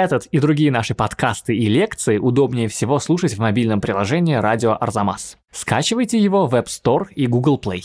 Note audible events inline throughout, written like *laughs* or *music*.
Этот и другие наши подкасты и лекции удобнее всего слушать в мобильном приложении «Радио Арзамас». Скачивайте его в App Store и Google Play.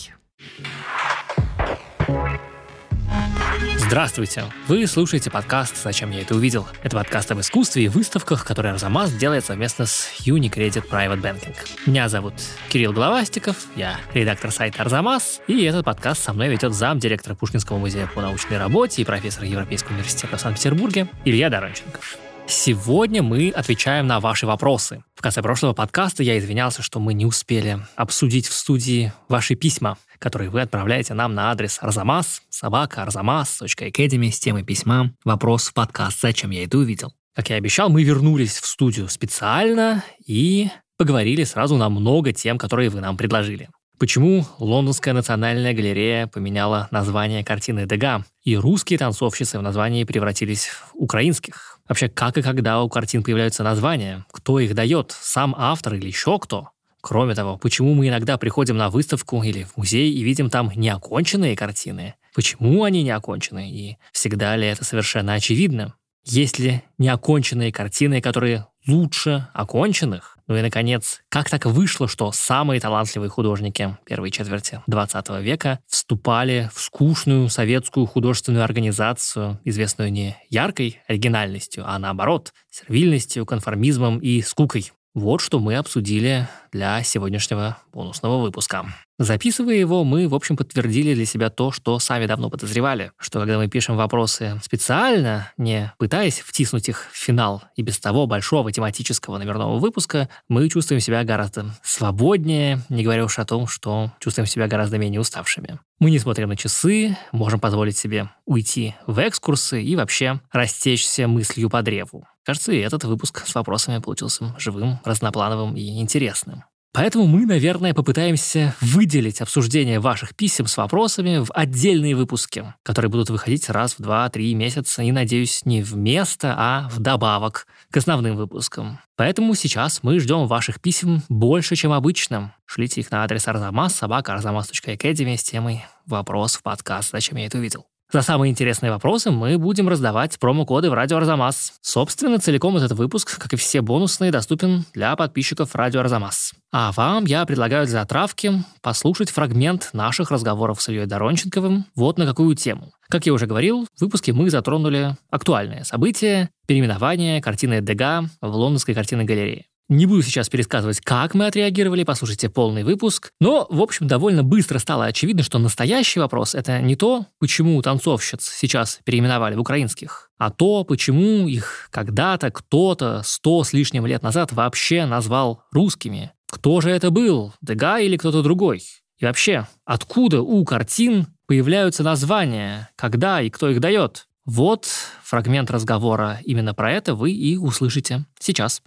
Здравствуйте! Вы слушаете подкаст «Зачем я это увидел?». Это подкаст об искусстве и выставках, который Арзамас делает совместно с Unicredit Private Banking. Меня зовут Кирилл Головастиков, я редактор сайта Арзамас, и этот подкаст со мной ведет зам директора Пушкинского музея по научной работе и профессор Европейского университета в Санкт-Петербурге Илья Доронченко. Сегодня мы отвечаем на ваши вопросы. В конце прошлого подкаста я извинялся, что мы не успели обсудить в студии ваши письма, которые вы отправляете нам на адрес arzamas собака arzamas.academy с темой письма «Вопрос в подкаст. Зачем я это увидел?». Как я обещал, мы вернулись в студию специально и поговорили сразу на много тем, которые вы нам предложили. Почему Лондонская национальная галерея поменяла название картины Дега, и русские танцовщицы в названии превратились в украинских? Вообще, как и когда у картин появляются названия? Кто их дает? Сам автор или еще кто? Кроме того, почему мы иногда приходим на выставку или в музей и видим там неоконченные картины? Почему они не окончены? И всегда ли это совершенно очевидно? Есть ли неоконченные картины, которые лучше оконченных? Ну и, наконец, как так вышло, что самые талантливые художники первой четверти 20 века вступали в скучную советскую художественную организацию, известную не яркой оригинальностью, а наоборот, сервильностью, конформизмом и скукой? Вот что мы обсудили для сегодняшнего бонусного выпуска. Записывая его, мы, в общем, подтвердили для себя то, что сами давно подозревали, что когда мы пишем вопросы специально, не пытаясь втиснуть их в финал и без того большого тематического номерного выпуска, мы чувствуем себя гораздо свободнее, не говоря уж о том, что чувствуем себя гораздо менее уставшими. Мы не смотрим на часы, можем позволить себе уйти в экскурсы и вообще растечься мыслью по древу. Кажется, и этот выпуск с вопросами получился живым, разноплановым и интересным. Поэтому мы, наверное, попытаемся выделить обсуждение ваших писем с вопросами в отдельные выпуски, которые будут выходить раз в 2-3 месяца и, надеюсь, не вместо, а вдобавок к основным выпускам. Поэтому сейчас мы ждем ваших писем больше, чем обычно. Шлите их на адрес arzamas собака arzamas.academy с темой «Вопрос в подкаст. Зачем я это увидел?». За самые интересные вопросы мы будем раздавать промокоды в Радио Арзамас. Собственно, целиком этот выпуск, как и все бонусные, доступен для подписчиков Радио Арзамас. А вам я предлагаю для отравки послушать фрагмент наших разговоров с Ильей Доронченковым вот на какую тему. Как я уже говорил, в выпуске мы затронули актуальные события, переименование картины Дега в лондонской картинной галерее. Не буду сейчас пересказывать, как мы отреагировали, послушайте полный выпуск. Но, в общем, довольно быстро стало очевидно, что настоящий вопрос – это не то, почему танцовщиц сейчас переименовали в украинских, а то, почему их когда-то кто-то сто с лишним лет назад вообще назвал русскими. Кто же это был, Дега или кто-то другой? И вообще, откуда у картин появляются названия, когда и кто их дает? Вот фрагмент разговора именно про это вы и услышите сейчас.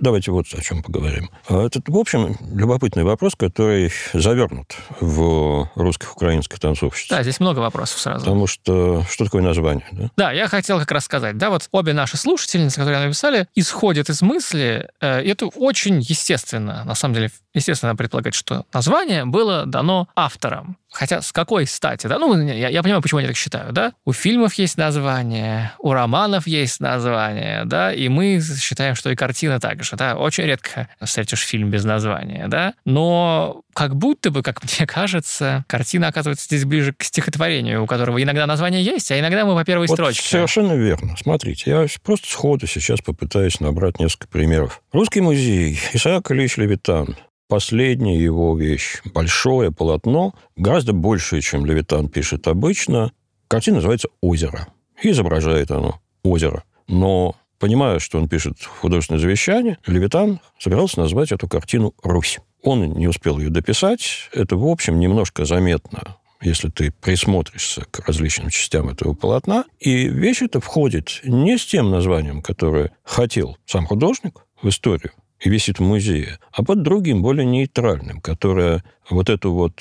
Давайте вот о чем поговорим. Это, в общем, любопытный вопрос, который завернут в русских украинских танцовщиц. Да, здесь много вопросов сразу. Потому что что такое название? Да? да, я хотел как раз сказать. Да, вот обе наши слушательницы, которые написали, исходят из мысли, э, это очень естественно, на самом деле, естественно предполагать, что название было дано автором. Хотя с какой стати, да? Ну, я, я понимаю, почему они так считают, да? У фильмов есть название, у романов есть название, да? И мы считаем, что и картина также, да? Очень редко встретишь фильм без названия, да? Но как будто бы, как мне кажется, картина оказывается здесь ближе к стихотворению, у которого иногда название есть, а иногда мы по первой вот строчке. Совершенно верно. Смотрите, я просто сходу сейчас попытаюсь набрать несколько примеров. Русский музей, Исаак Ильич Левитан, последняя его вещь. Большое полотно, гораздо большее, чем Левитан пишет обычно. Картина называется «Озеро». Изображает оно озеро. Но, понимая, что он пишет художественное завещание, Левитан собирался назвать эту картину «Русь». Он не успел ее дописать. Это, в общем, немножко заметно если ты присмотришься к различным частям этого полотна. И вещь эта входит не с тем названием, которое хотел сам художник в историю, висит в музее, а под другим, более нейтральным, которое вот эту вот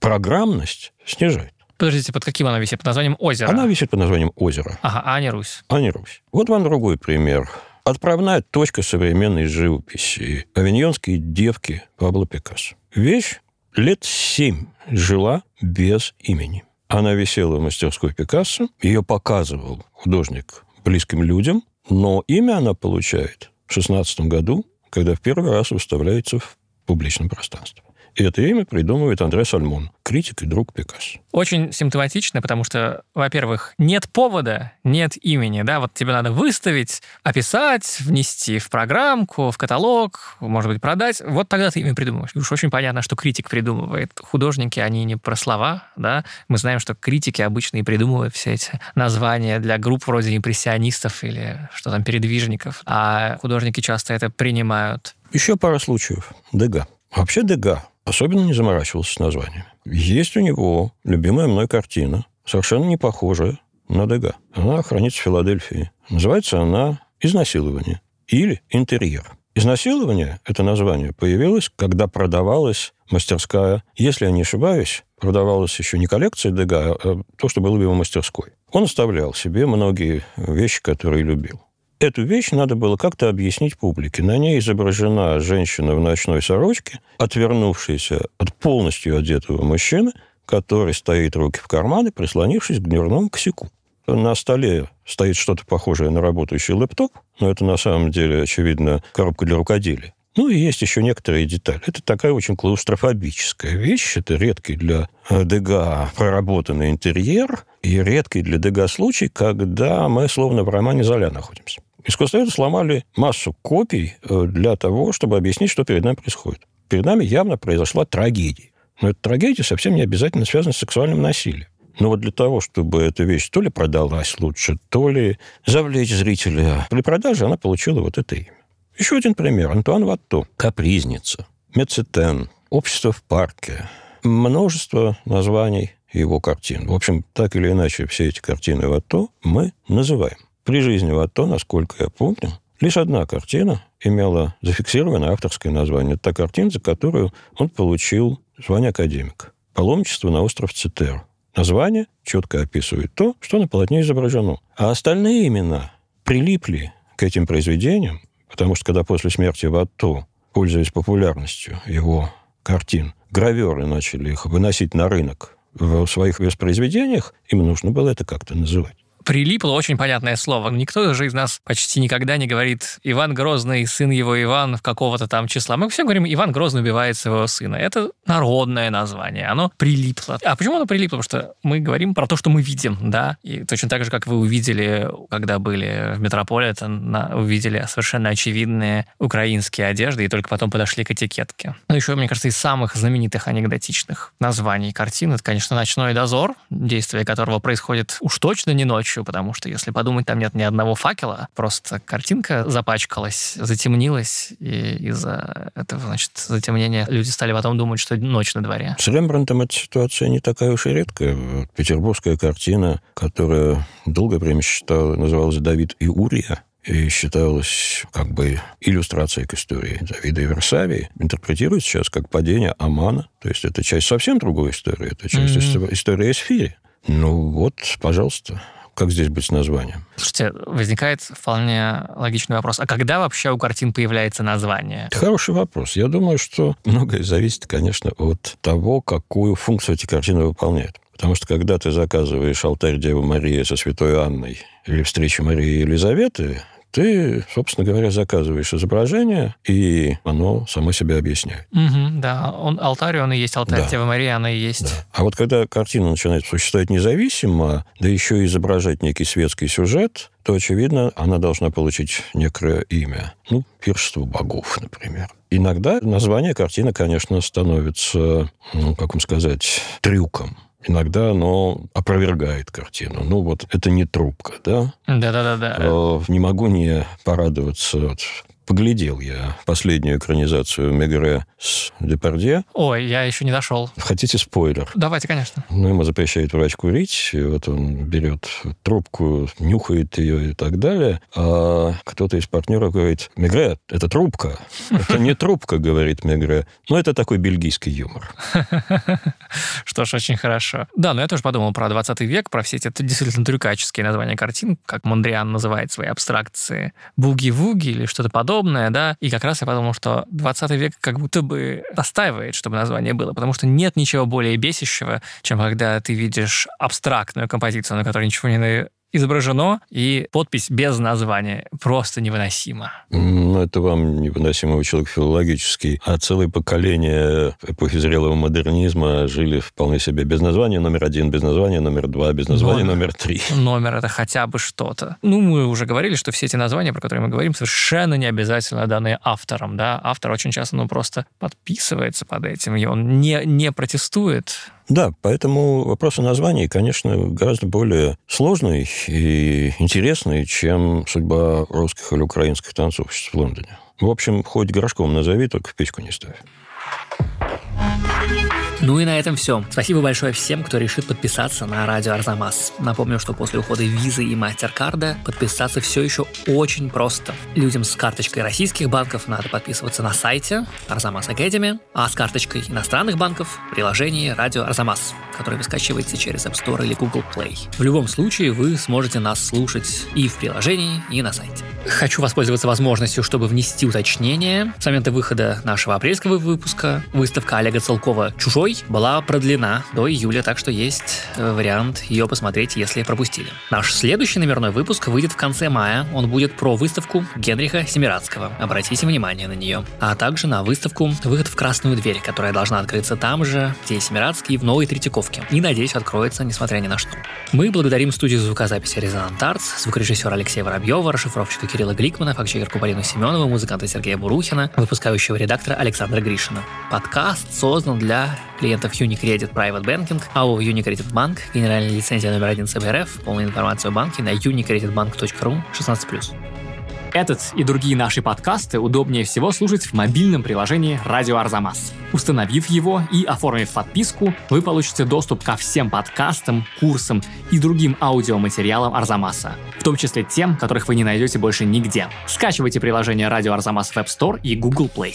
программность снижает. Подождите, под каким она висит? Под названием «Озеро»? Она висит под названием «Озеро». Ага, а не Русь. А не Русь. Вот вам другой пример. Отправная точка современной живописи. Авиньонские девки Пабло Пикассо. Вещь лет семь жила без имени. Она висела в мастерской Пикассо, ее показывал художник близким людям, но имя она получает в 16 году, когда в первый раз выставляется в публичном пространстве. И это имя придумывает Андре Сальмон, критик и друг Пикассо. Очень симптоматично, потому что, во-первых, нет повода, нет имени, да, вот тебе надо выставить, описать, внести в программку, в каталог, может быть, продать, вот тогда ты имя придумываешь. И уж очень понятно, что критик придумывает. Художники, они не про слова, да, мы знаем, что критики обычно и придумывают все эти названия для групп вроде импрессионистов или что там, передвижников, а художники часто это принимают. Еще пара случаев. Дега. Вообще Дега особенно не заморачивался с названием. Есть у него любимая мной картина, совершенно не похожая на Дега. Она хранится в Филадельфии. Называется она «Изнасилование» или «Интерьер». Изнасилование, это название, появилось, когда продавалась мастерская. Если я не ошибаюсь, продавалась еще не коллекция Дега, а то, что было в его мастерской. Он оставлял себе многие вещи, которые любил. Эту вещь надо было как-то объяснить публике. На ней изображена женщина в ночной сорочке, отвернувшаяся от полностью одетого мужчины, который стоит руки в карманы, прислонившись к дверному косяку. На столе стоит что-то похожее на работающий лэптоп, но это на самом деле, очевидно, коробка для рукоделия. Ну и есть еще некоторые детали. Это такая очень клаустрофобическая вещь. Это редкий для э, Дега проработанный интерьер и редкий для Дега случай, когда мы словно в романе Золя находимся. Искусствоведы сломали массу копий э, для того, чтобы объяснить, что перед нами происходит. Перед нами явно произошла трагедия. Но эта трагедия совсем не обязательно связана с сексуальным насилием. Но вот для того, чтобы эта вещь то ли продалась лучше, то ли завлечь зрителя при продаже, она получила вот это имя. Еще один пример. Антуан Ватто. «Капризница», «Мецетен», «Общество в парке». Множество названий его картин. В общем, так или иначе, все эти картины Ватто мы называем. При жизни Ватто, насколько я помню, лишь одна картина имела зафиксированное авторское название. Это та картина, за которую он получил звание академика. «Паломничество на остров Цитер». Название четко описывает то, что на полотне изображено. А остальные имена прилипли к этим произведениям Потому что когда после смерти Ватто, пользуясь популярностью его картин, граверы начали их выносить на рынок в своих воспроизведениях, им нужно было это как-то называть прилипло очень понятное слово. Никто же из нас почти никогда не говорит «Иван Грозный, сын его Иван» в какого-то там числа. Мы все говорим «Иван Грозный убивает своего сына». Это народное название, оно прилипло. А почему оно прилипло? Потому что мы говорим про то, что мы видим, да, и точно так же, как вы увидели, когда были в Метрополитен, увидели совершенно очевидные украинские одежды, и только потом подошли к этикетке. Ну, еще, мне кажется, из самых знаменитых анекдотичных названий картин, это, конечно, «Ночной дозор», действие которого происходит уж точно не ночью, ночью, потому что, если подумать, там нет ни одного факела, просто картинка запачкалась, затемнилась, и из-за этого, значит, затемнения люди стали потом думать, что ночь на дворе. С Рембрандтом эта ситуация не такая уж и редкая. Петербургская картина, которая долгое время считала, называлась «Давид и Урия», и считалась как бы иллюстрацией к истории Давида и Версавии, интерпретируется сейчас как падение Амана. То есть это часть совсем другой истории. Это часть mm-hmm. истории Эсфири. Ну вот, пожалуйста. Как здесь быть с названием? Слушайте, возникает вполне логичный вопрос. А когда вообще у картин появляется название? Хороший вопрос. Я думаю, что многое зависит, конечно, от того, какую функцию эти картины выполняют. Потому что когда ты заказываешь алтарь Девы Марии со Святой Анной или встречу Марии и Елизаветы, ты, собственно говоря, заказываешь изображение, и оно само себя объясняет. Угу, да, он, алтарь, он и есть алтарь да. Девы Марии, она и есть. Да. А вот когда картина начинает существовать независимо, да еще и изображать некий светский сюжет, то, очевидно, она должна получить некое имя. Ну, пиршество богов, например. Иногда название картины, конечно, становится, ну, как вам сказать, трюком иногда оно опровергает картину. Ну, вот это не трубка, да? Да-да-да. Э, не могу не порадоваться вот, Поглядел я последнюю экранизацию Мегре с Депардье. Ой, я еще не дошел. Хотите спойлер? Давайте, конечно. Ну, ему запрещает врач курить, и вот он берет трубку, нюхает ее и так далее, а кто-то из партнеров говорит, Мегре, это трубка. *laughs* Это не трубка, говорит Мегре. Ну, это такой бельгийский юмор. *laughs* Что ж, очень хорошо. Да, но я тоже подумал про 20 век, про все эти действительно трюкаческие названия картин, как Мондриан называет свои абстракции. Буги-вуги или что-то подобное подобное, да, и как раз я подумал, что 20 век как будто бы настаивает, чтобы название было, потому что нет ничего более бесящего, чем когда ты видишь абстрактную композицию, на которой ничего не изображено, и подпись без названия. Просто невыносимо. Ну, это вам невыносимый человек филологический. А целое поколение эпохи зрелого модернизма жили вполне себе без названия номер один, без названия номер два, без названия номер, номер три. Номер — это хотя бы что-то. Ну, мы уже говорили, что все эти названия, про которые мы говорим, совершенно не обязательно даны автором, да. Автор очень часто, ну, просто подписывается под этим, и он не, не протестует. Да, поэтому вопрос о названии, конечно, гораздо более сложный и интересный, чем судьба русских или украинских танцовщиц в Лондоне. В общем, хоть горшком назови, только печку не ставь. Ну и на этом все. Спасибо большое всем, кто решит подписаться на радио Арзамас. Напомню, что после ухода визы и мастер-карда подписаться все еще очень просто. Людям с карточкой российских банков надо подписываться на сайте Арзамас Academy, а с карточкой иностранных банков в приложении радио Арзамас, которое вы скачиваете через App Store или Google Play. В любом случае вы сможете нас слушать и в приложении, и на сайте. Хочу воспользоваться возможностью, чтобы внести уточнение. С момента выхода нашего апрельского выпуска выставка Олега Целкова «Чужой» была продлена до июля, так что есть э, вариант ее посмотреть, если пропустили. Наш следующий номерной выпуск выйдет в конце мая. Он будет про выставку Генриха Семирадского. Обратите внимание на нее. А также на выставку «Выход в красную дверь», которая должна открыться там же, где Семирадский, в Новой Третьяковке. И, надеюсь, откроется, несмотря ни на что. Мы благодарим студию звукозаписи «Резонант Артс», звукорежиссера Алексея Воробьева, расшифровщика Кирилла Гликмана, фактчекерку Полину Семенову, музыканта Сергея Бурухина, выпускающего редактора Александра Гришина. Подкаст создан для клиентов Unicredit Private Banking, АО Unicredit Bank, генеральная лицензия номер один ЦБРФ, полная информация о банке на unicreditbank.ru 16+. Этот и другие наши подкасты удобнее всего слушать в мобильном приложении «Радио Арзамас». Установив его и оформив подписку, вы получите доступ ко всем подкастам, курсам и другим аудиоматериалам Арзамаса, в том числе тем, которых вы не найдете больше нигде. Скачивайте приложение «Радио Арзамас» в App Store и Google Play.